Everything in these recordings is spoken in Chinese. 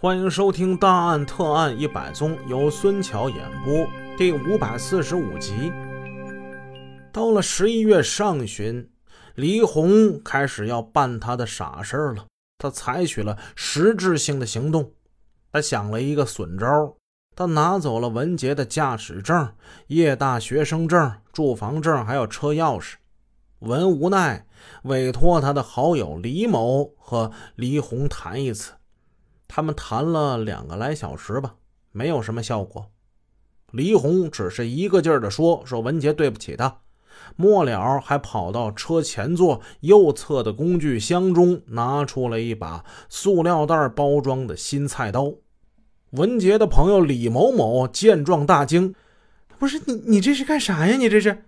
欢迎收听《大案特案一百宗》，由孙桥演播，第五百四十五集。到了十一月上旬，黎红开始要办他的傻事儿了。他采取了实质性的行动，他想了一个损招，他拿走了文杰的驾驶证、夜大学生证、住房证，还有车钥匙。文无奈，委托他的好友李某和黎红谈一次。他们谈了两个来小时吧，没有什么效果。李红只是一个劲儿的说：“说文杰对不起他。”末了还跑到车前座右侧的工具箱中，拿出了一把塑料袋包装的新菜刀。文杰的朋友李某某见状大惊：“不是你，你这是干啥呀？你这是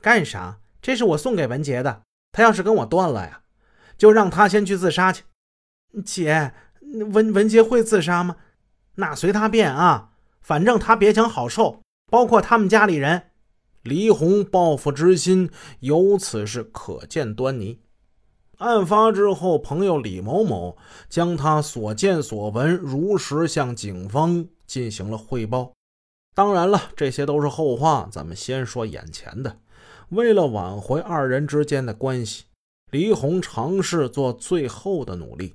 干啥？这是我送给文杰的。他要是跟我断了呀，就让他先去自杀去。”姐。文文杰会自杀吗？那随他便啊，反正他别想好受，包括他们家里人。黎红报复之心由此是可见端倪。案发之后，朋友李某某将他所见所闻如实向警方进行了汇报。当然了，这些都是后话，咱们先说眼前的。为了挽回二人之间的关系，黎红尝试做最后的努力。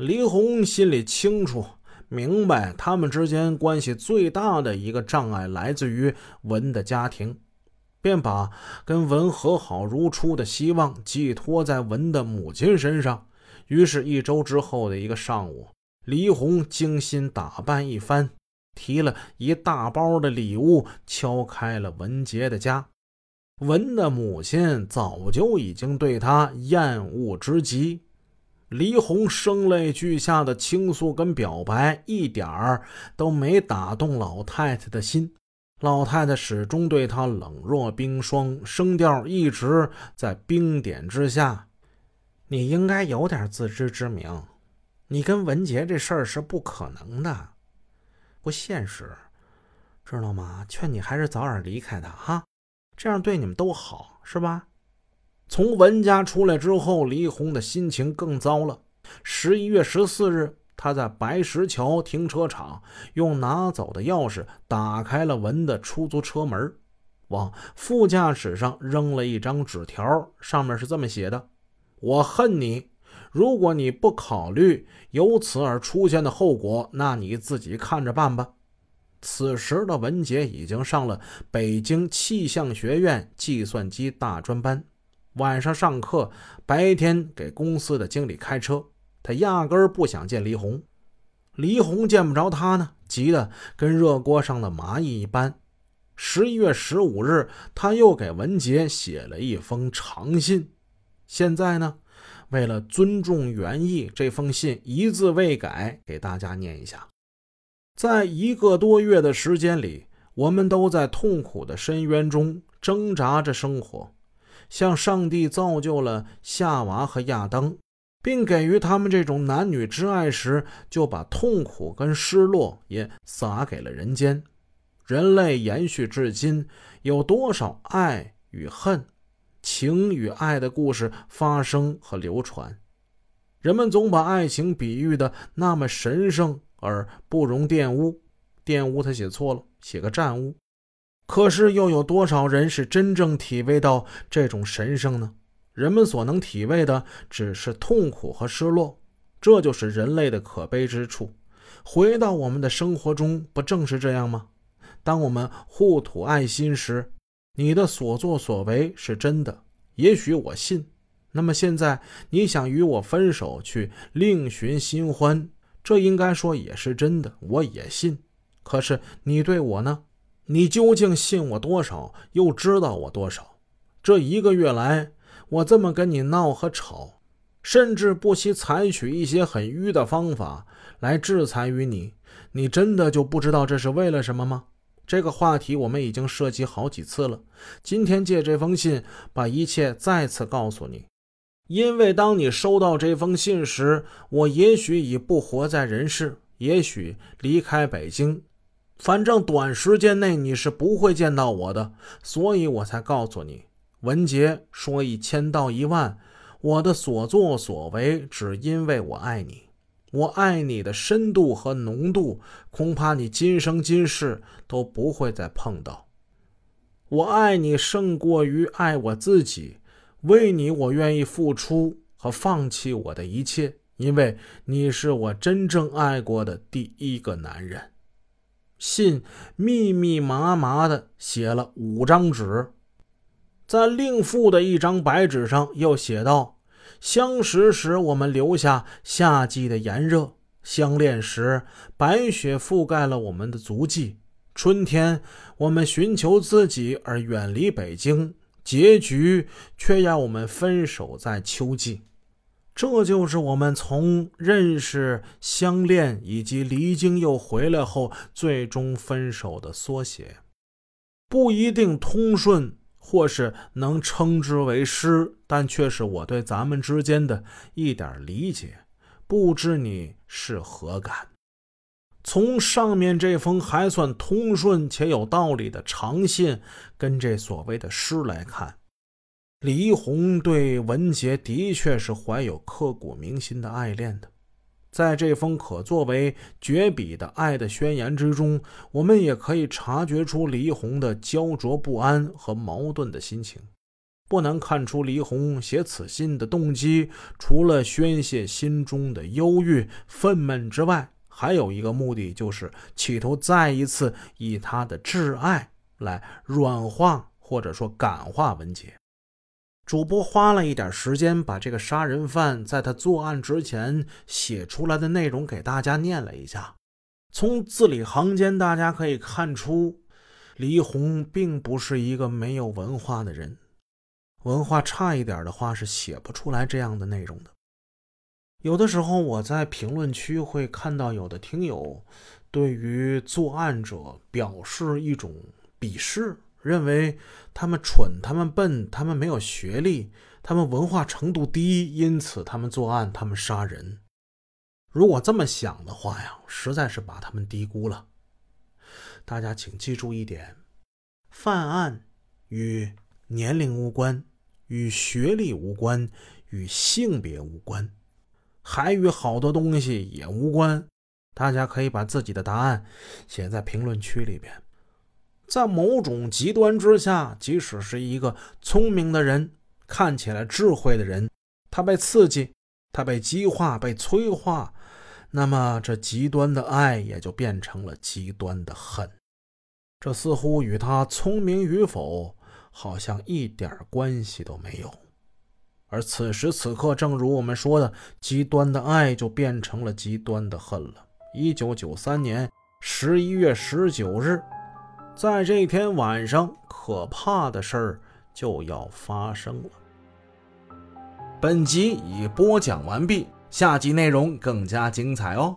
黎红心里清楚明白，他们之间关系最大的一个障碍来自于文的家庭，便把跟文和好如初的希望寄托在文的母亲身上。于是，一周之后的一个上午，黎红精心打扮一番，提了一大包的礼物，敲开了文杰的家。文的母亲早就已经对他厌恶之极。黎红声泪俱下的倾诉跟表白，一点儿都没打动老太太的心。老太太始终对她冷若冰霜，声调一直在冰点之下。你应该有点自知之明，你跟文杰这事儿是不可能的，不现实，知道吗？劝你还是早点离开他哈，这样对你们都好，是吧？从文家出来之后，李红的心情更糟了。十一月十四日，他在白石桥停车场用拿走的钥匙打开了文的出租车门，往副驾驶上扔了一张纸条，上面是这么写的：“我恨你，如果你不考虑由此而出现的后果，那你自己看着办吧。”此时的文杰已经上了北京气象学院计算机大专班。晚上上课，白天给公司的经理开车。他压根儿不想见黎红，黎红见不着他呢，急得跟热锅上的蚂蚁一般。十一月十五日，他又给文杰写了一封长信。现在呢，为了尊重原意，这封信一字未改，给大家念一下。在一个多月的时间里，我们都在痛苦的深渊中挣扎着生活。像上帝造就了夏娃和亚当，并给予他们这种男女之爱时，就把痛苦跟失落也撒给了人间。人类延续至今，有多少爱与恨、情与爱的故事发生和流传？人们总把爱情比喻的那么神圣而不容玷污。玷污他写错了，写个战污。可是，又有多少人是真正体味到这种神圣呢？人们所能体味的只是痛苦和失落，这就是人类的可悲之处。回到我们的生活中，不正是这样吗？当我们互吐爱心时，你的所作所为是真的，也许我信。那么现在你想与我分手，去另寻新欢，这应该说也是真的，我也信。可是你对我呢？你究竟信我多少？又知道我多少？这一个月来，我这么跟你闹和吵，甚至不惜采取一些很迂的方法来制裁于你，你真的就不知道这是为了什么吗？这个话题我们已经涉及好几次了。今天借这封信，把一切再次告诉你，因为当你收到这封信时，我也许已不活在人世，也许离开北京。反正短时间内你是不会见到我的，所以我才告诉你。文杰说一千道一万，我的所作所为只因为我爱你。我爱你的深度和浓度，恐怕你今生今世都不会再碰到。我爱你胜过于爱我自己，为你我愿意付出和放弃我的一切，因为你是我真正爱过的第一个男人。信密密麻麻的写了五张纸，在另附的一张白纸上又写道。相识时，我们留下夏季的炎热；相恋时，白雪覆盖了我们的足迹。春天，我们寻求自己而远离北京，结局却要我们分手在秋季。这就是我们从认识、相恋以及离京又回来后，最终分手的缩写。不一定通顺。或是能称之为诗，但却是我对咱们之间的一点理解，不知你是何感？从上面这封还算通顺且有道理的长信，跟这所谓的诗来看，李一红对文杰的确是怀有刻骨铭心的爱恋的。在这封可作为绝笔的爱的宣言之中，我们也可以察觉出黎红的焦灼不安和矛盾的心情。不难看出，黎红写此信的动机，除了宣泄心中的忧郁愤懑之外，还有一个目的，就是企图再一次以他的挚爱来软化或者说感化文杰。主播花了一点时间，把这个杀人犯在他作案之前写出来的内容给大家念了一下。从字里行间，大家可以看出，李红并不是一个没有文化的人。文化差一点的话，是写不出来这样的内容的。有的时候，我在评论区会看到有的听友对于作案者表示一种鄙视。认为他们蠢，他们笨，他们没有学历，他们文化程度低，因此他们作案，他们杀人。如果这么想的话呀，实在是把他们低估了。大家请记住一点：犯案与年龄无关，与学历无关，与性别无关，还与好多东西也无关。大家可以把自己的答案写在评论区里边。在某种极端之下，即使是一个聪明的人，看起来智慧的人，他被刺激，他被激化，被催化，那么这极端的爱也就变成了极端的恨。这似乎与他聪明与否好像一点关系都没有。而此时此刻，正如我们说的，极端的爱就变成了极端的恨了。一九九三年十一月十九日。在这天晚上，可怕的事儿就要发生了。本集已播讲完毕，下集内容更加精彩哦。